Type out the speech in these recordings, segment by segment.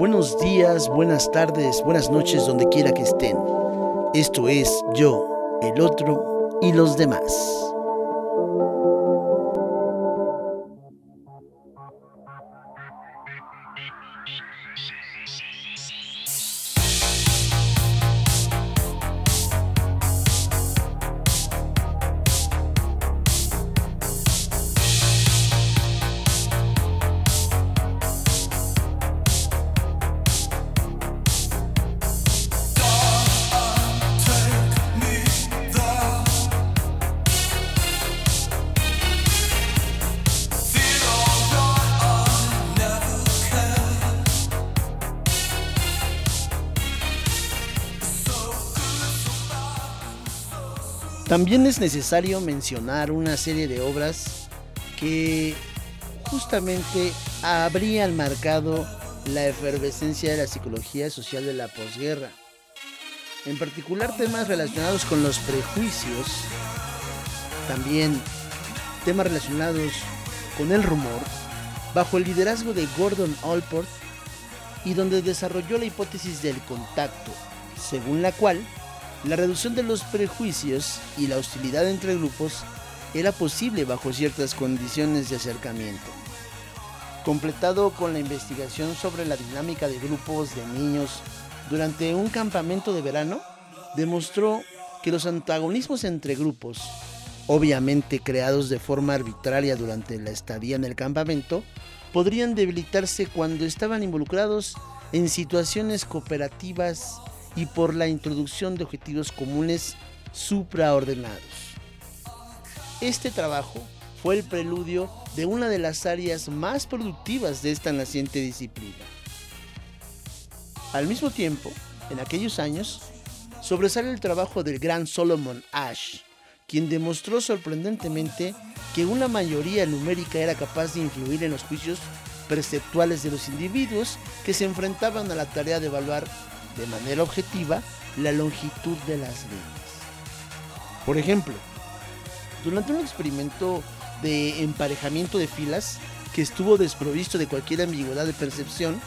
Buenos días, buenas tardes, buenas noches, donde quiera que estén. Esto es yo, el otro y los demás. También es necesario mencionar una serie de obras que justamente habrían marcado la efervescencia de la psicología social de la posguerra. En particular temas relacionados con los prejuicios, también temas relacionados con el rumor, bajo el liderazgo de Gordon Allport y donde desarrolló la hipótesis del contacto, según la cual la reducción de los prejuicios y la hostilidad entre grupos era posible bajo ciertas condiciones de acercamiento. Completado con la investigación sobre la dinámica de grupos de niños durante un campamento de verano, demostró que los antagonismos entre grupos, obviamente creados de forma arbitraria durante la estadía en el campamento, podrían debilitarse cuando estaban involucrados en situaciones cooperativas y por la introducción de objetivos comunes supraordenados. Este trabajo fue el preludio de una de las áreas más productivas de esta naciente disciplina. Al mismo tiempo, en aquellos años, sobresale el trabajo del gran Solomon Ash, quien demostró sorprendentemente que una mayoría numérica era capaz de influir en los juicios perceptuales de los individuos que se enfrentaban a la tarea de evaluar de manera objetiva la longitud de las líneas. Por ejemplo, durante un experimento de emparejamiento de filas que estuvo desprovisto de cualquier ambigüedad de percepción,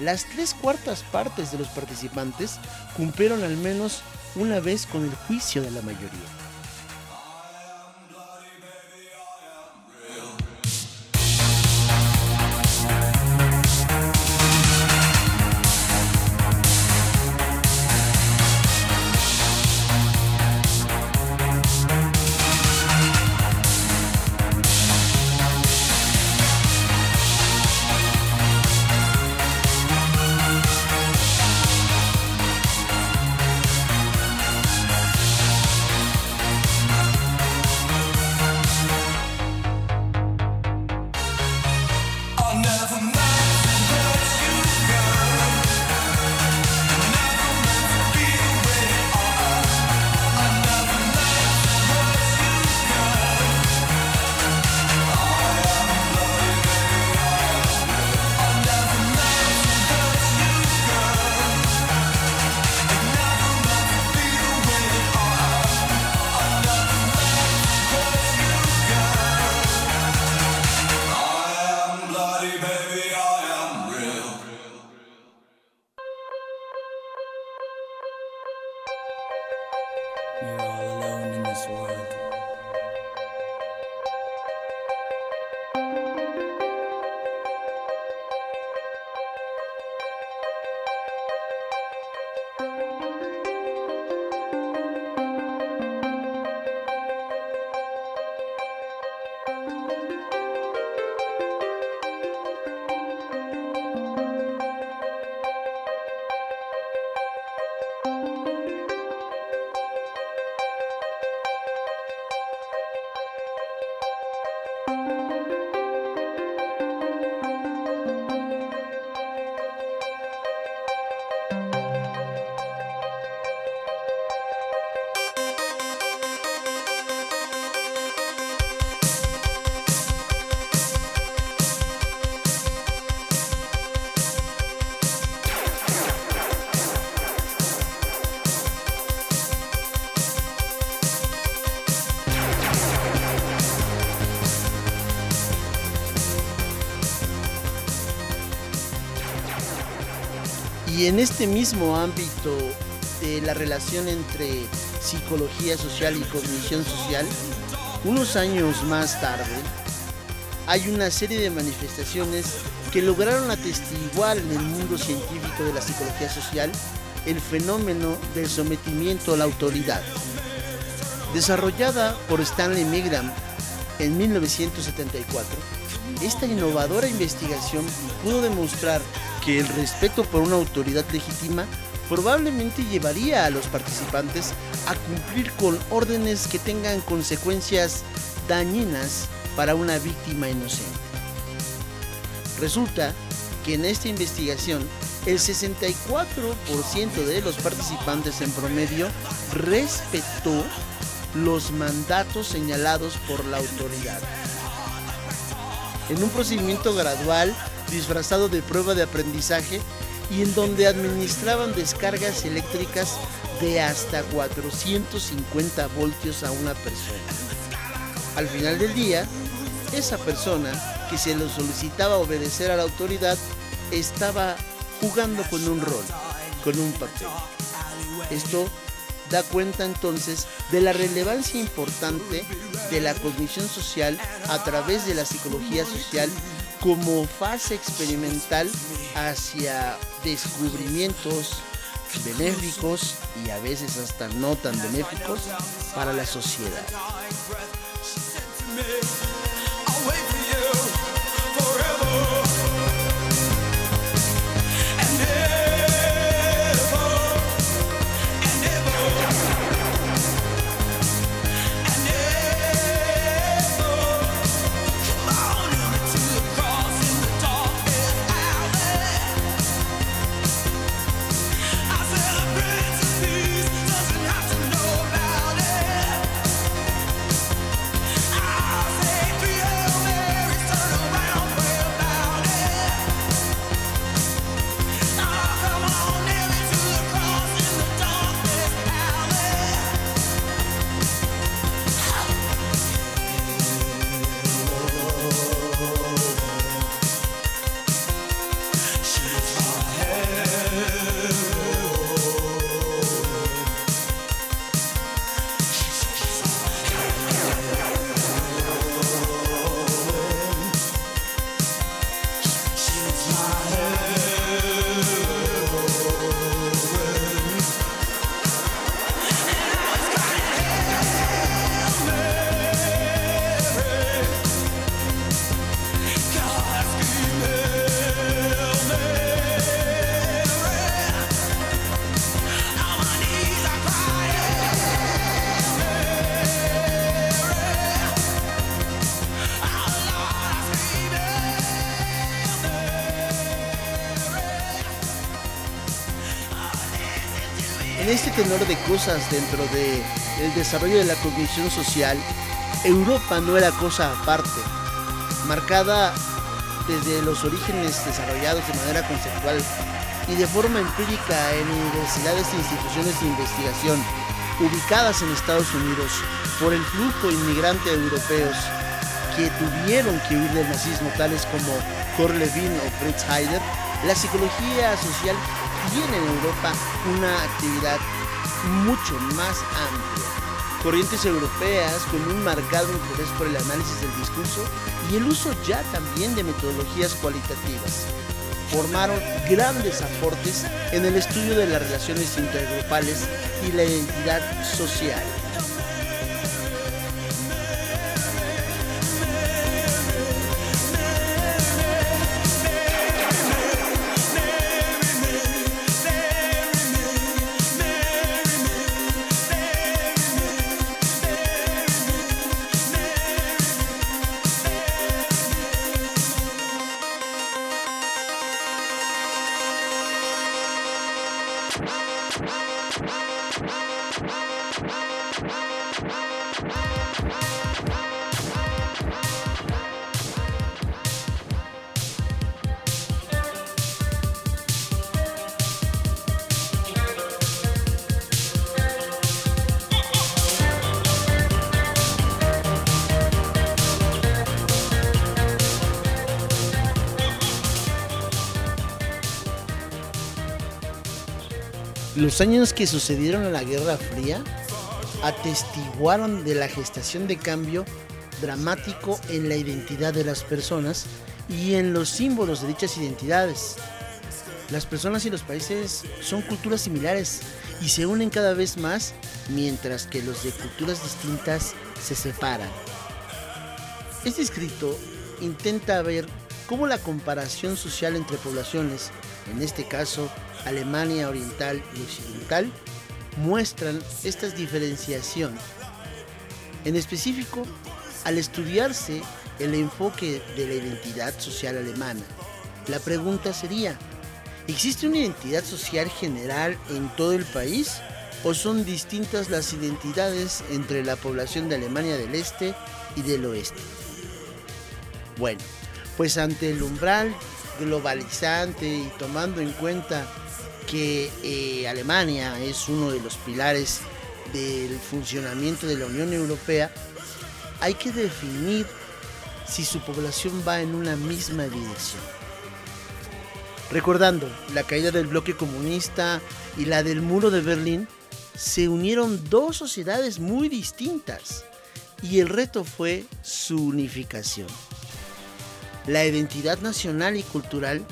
las tres cuartas partes de los participantes cumplieron al menos una vez con el juicio de la mayoría. En este mismo ámbito de la relación entre psicología social y cognición social, unos años más tarde, hay una serie de manifestaciones que lograron atestiguar en el mundo científico de la psicología social el fenómeno del sometimiento a la autoridad. Desarrollada por Stanley Milgram en 1974, esta innovadora investigación pudo demostrar que el respeto por una autoridad legítima probablemente llevaría a los participantes a cumplir con órdenes que tengan consecuencias dañinas para una víctima inocente. Resulta que en esta investigación el 64% de los participantes en promedio respetó los mandatos señalados por la autoridad. En un procedimiento gradual disfrazado de prueba de aprendizaje y en donde administraban descargas eléctricas de hasta 450 voltios a una persona. Al final del día, esa persona que se le solicitaba obedecer a la autoridad estaba jugando con un rol, con un papel. Esto da cuenta entonces de la relevancia importante de la cognición social a través de la psicología social como fase experimental hacia descubrimientos benéficos y a veces hasta no tan benéficos para la sociedad. Cosas dentro del el desarrollo de la cognición social, Europa no era cosa aparte, marcada desde los orígenes desarrollados de manera conceptual y de forma empírica en universidades e instituciones de investigación ubicadas en Estados Unidos por el flujo inmigrante de europeos que tuvieron que huir del nazismo, tales como Kurt Lewin o Fritz Heider, la psicología social tiene en Europa una actividad mucho más amplia. Corrientes europeas con un marcado interés por el análisis del discurso y el uso ya también de metodologías cualitativas. Formaron grandes aportes en el estudio de las relaciones intergrupales y la identidad social. Los años que sucedieron a la Guerra Fría atestiguaron de la gestación de cambio dramático en la identidad de las personas y en los símbolos de dichas identidades. Las personas y los países son culturas similares y se unen cada vez más mientras que los de culturas distintas se separan. Este escrito intenta ver cómo la comparación social entre poblaciones, en este caso Alemania Oriental y Occidental, muestran esta diferenciación. En específico, al estudiarse el enfoque de la identidad social alemana, la pregunta sería, ¿existe una identidad social general en todo el país o son distintas las identidades entre la población de Alemania del Este y del Oeste? Bueno, pues ante el umbral globalizante y tomando en cuenta que eh, Alemania es uno de los pilares del funcionamiento de la Unión Europea, hay que definir si su población va en una misma dirección. Recordando la caída del bloque comunista y la del muro de Berlín, se unieron dos sociedades muy distintas y el reto fue su unificación. La identidad nacional y cultural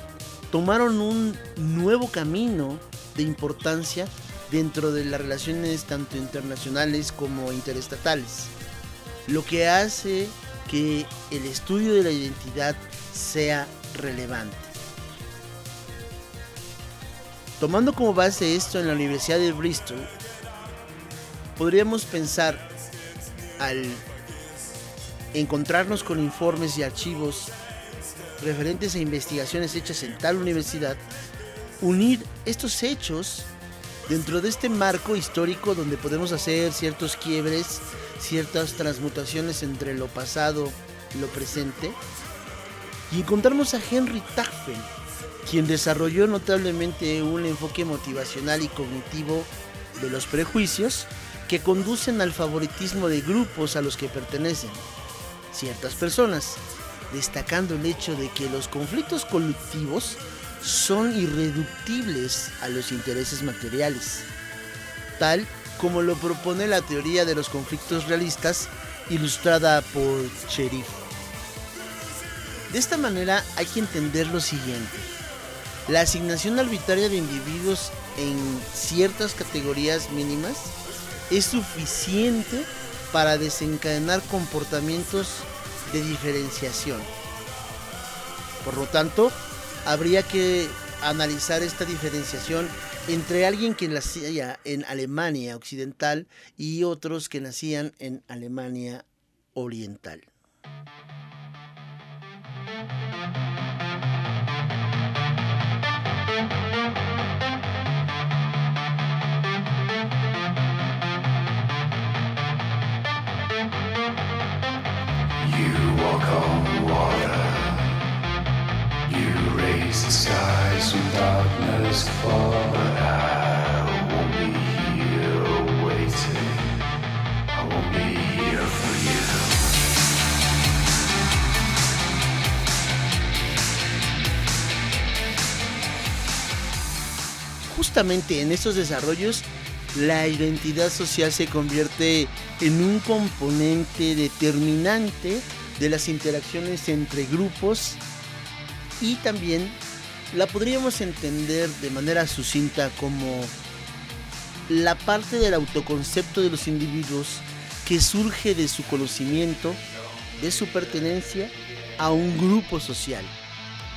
tomaron un nuevo camino de importancia dentro de las relaciones tanto internacionales como interestatales, lo que hace que el estudio de la identidad sea relevante. Tomando como base esto en la Universidad de Bristol, podríamos pensar al encontrarnos con informes y archivos referentes a investigaciones hechas en tal universidad, unir estos hechos dentro de este marco histórico donde podemos hacer ciertos quiebres, ciertas transmutaciones entre lo pasado y lo presente, y encontrarnos a Henry Tagfel, quien desarrolló notablemente un enfoque motivacional y cognitivo de los prejuicios que conducen al favoritismo de grupos a los que pertenecen ciertas personas, destacando el hecho de que los conflictos colectivos son irreductibles a los intereses materiales, tal como lo propone la teoría de los conflictos realistas ilustrada por Cherif. De esta manera hay que entender lo siguiente. La asignación arbitraria de individuos en ciertas categorías mínimas es suficiente para desencadenar comportamientos de diferenciación. Por lo tanto, habría que analizar esta diferenciación entre alguien que nacía en Alemania occidental y otros que nacían en Alemania oriental. Justamente en estos desarrollos, la identidad social se convierte en un componente determinante de las interacciones entre grupos y también la podríamos entender de manera sucinta como la parte del autoconcepto de los individuos que surge de su conocimiento, de su pertenencia a un grupo social.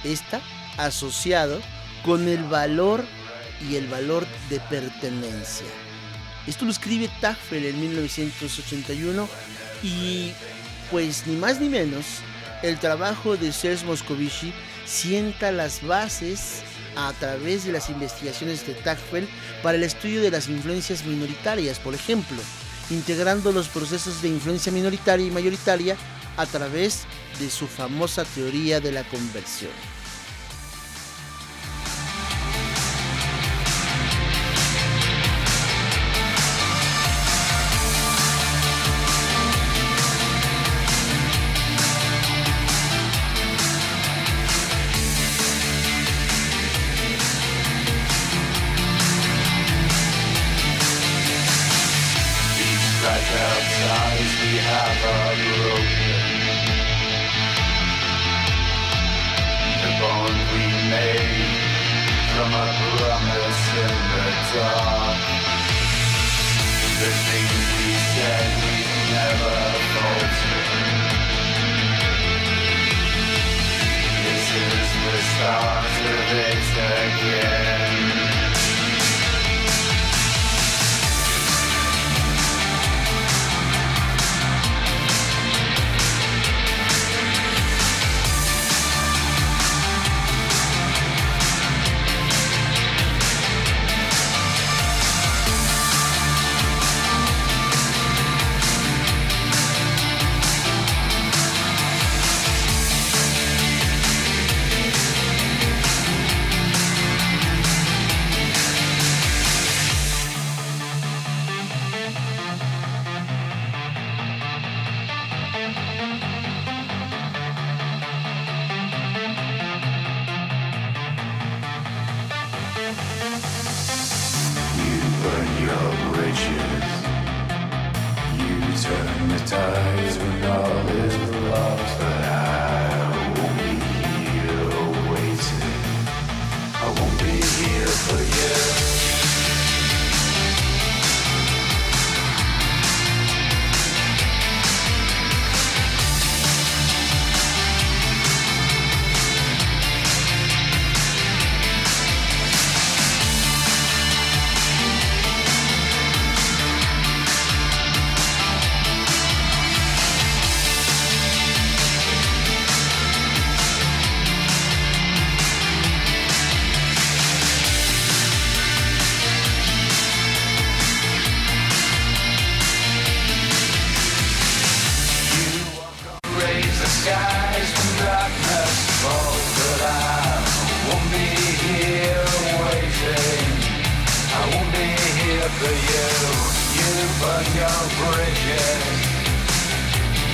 Esta asociado con el valor y el valor de pertenencia. Esto lo escribe Tagfel en 1981 y pues ni más ni menos el trabajo de Serge Moscovici sienta las bases a través de las investigaciones de Tagfel para el estudio de las influencias minoritarias, por ejemplo, integrando los procesos de influencia minoritaria y mayoritaria a través de su famosa teoría de la conversión. ties when all burn your bridges.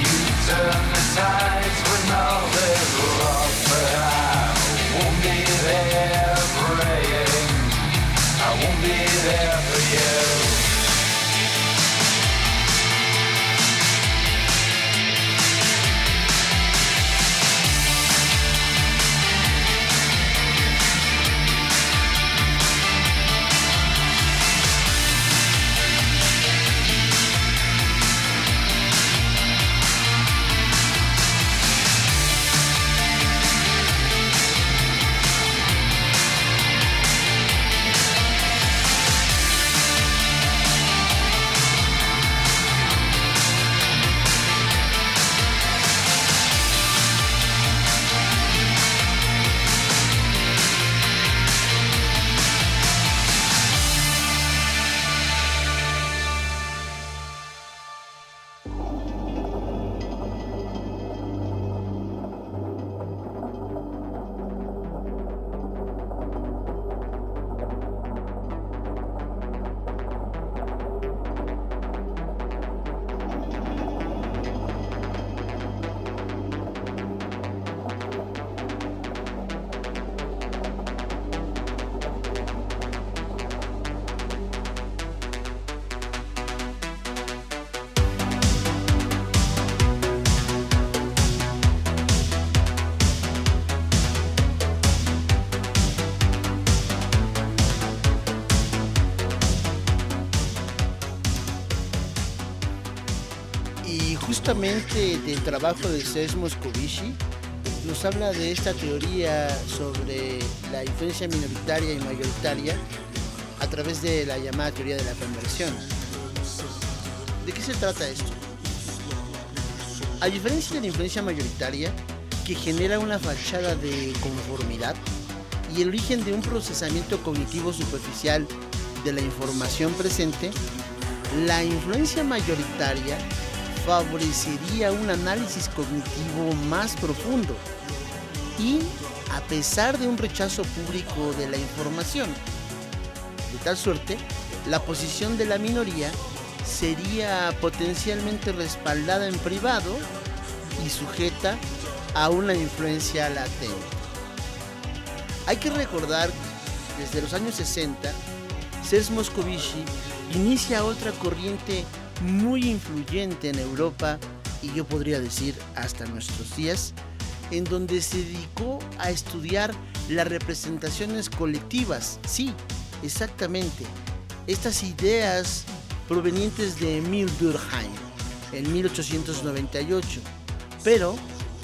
You turn the tides when all is lost, but I won't be there praying. I won't be there for you. Y justamente del trabajo de Serge Moscovici nos habla de esta teoría sobre la influencia minoritaria y mayoritaria a través de la llamada teoría de la conversión. ¿De qué se trata esto? A diferencia de la influencia mayoritaria, que genera una fachada de conformidad y el origen de un procesamiento cognitivo superficial de la información presente, la influencia mayoritaria favorecería un análisis cognitivo más profundo y a pesar de un rechazo público de la información. De tal suerte, la posición de la minoría sería potencialmente respaldada en privado y sujeta a una influencia latente. Hay que recordar, desde los años 60, Serge Moscovici inicia otra corriente muy influyente en Europa y yo podría decir hasta nuestros días, en donde se dedicó a estudiar las representaciones colectivas. Sí, exactamente. Estas ideas provenientes de Emile Durkheim en 1898, pero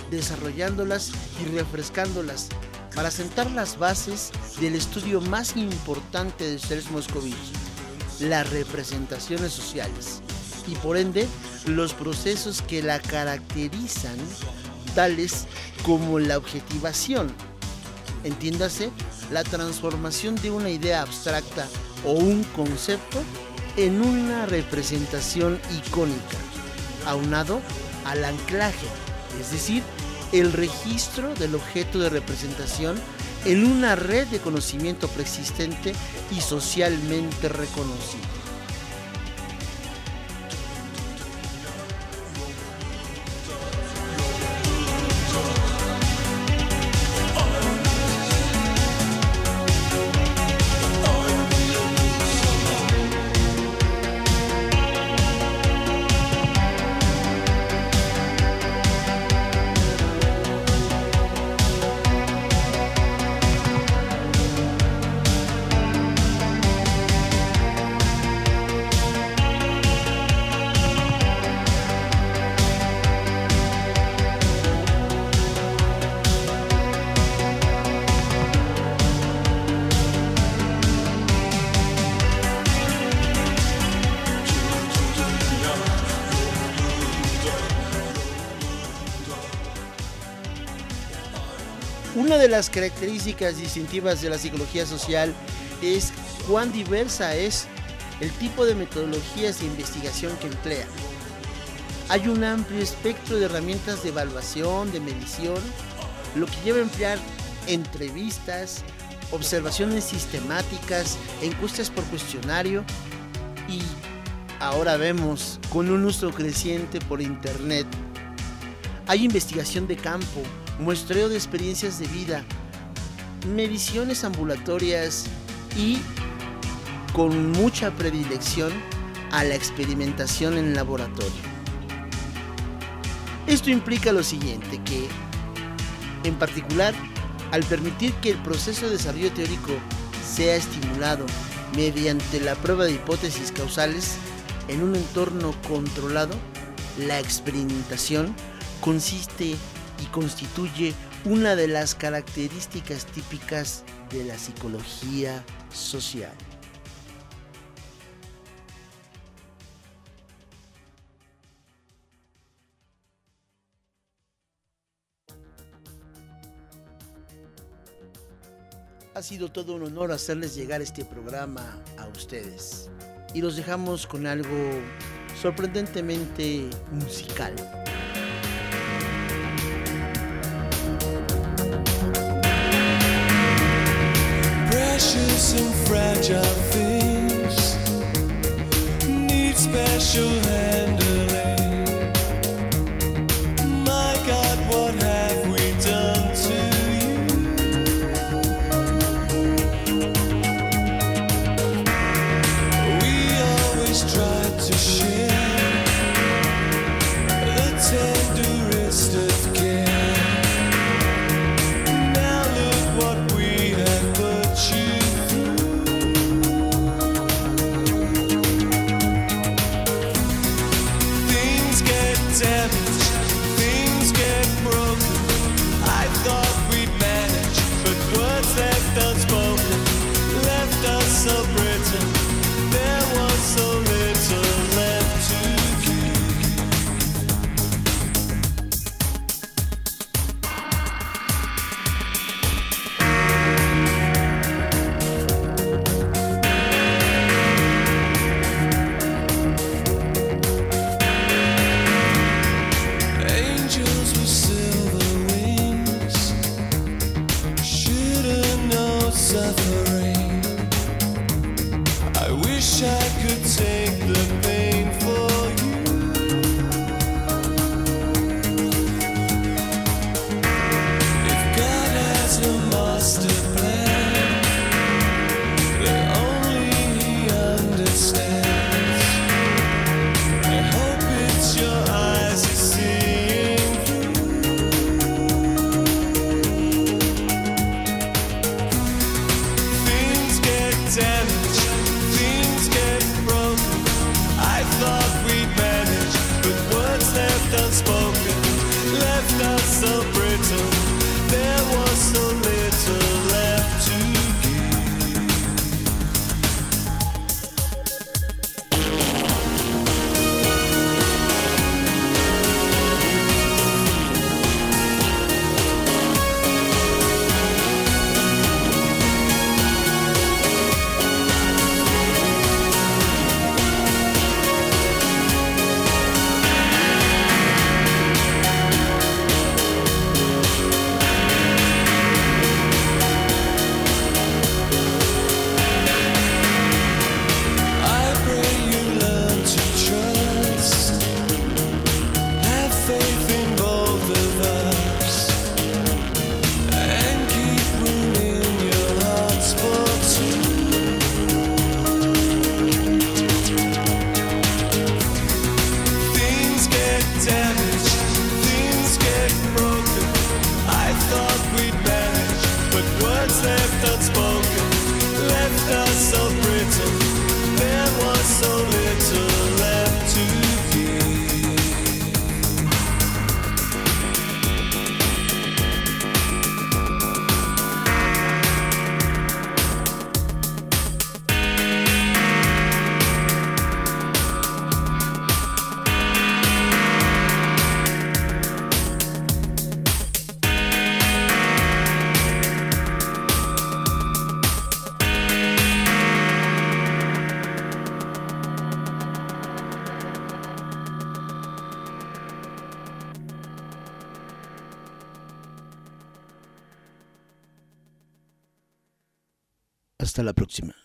desarrollándolas y refrescándolas para sentar las bases del estudio más importante de Serge Moscovich, las representaciones sociales y por ende los procesos que la caracterizan, tales como la objetivación. Entiéndase, la transformación de una idea abstracta o un concepto en una representación icónica, aunado al anclaje, es decir, el registro del objeto de representación en una red de conocimiento preexistente y socialmente reconocido. Las características distintivas de la psicología social es cuán diversa es el tipo de metodologías de investigación que emplea. Hay un amplio espectro de herramientas de evaluación, de medición, lo que lleva a emplear entrevistas, observaciones sistemáticas, encuestas por cuestionario y ahora vemos con un uso creciente por internet. Hay investigación de campo, muestreo de experiencias de vida, mediciones ambulatorias y con mucha predilección a la experimentación en laboratorio. Esto implica lo siguiente, que en particular, al permitir que el proceso de desarrollo teórico sea estimulado mediante la prueba de hipótesis causales en un entorno controlado, la experimentación consiste y constituye una de las características típicas de la psicología social. Ha sido todo un honor hacerles llegar este programa a ustedes. Y los dejamos con algo sorprendentemente musical. some fragile things need special help. Wish I could take the Hasta la próxima.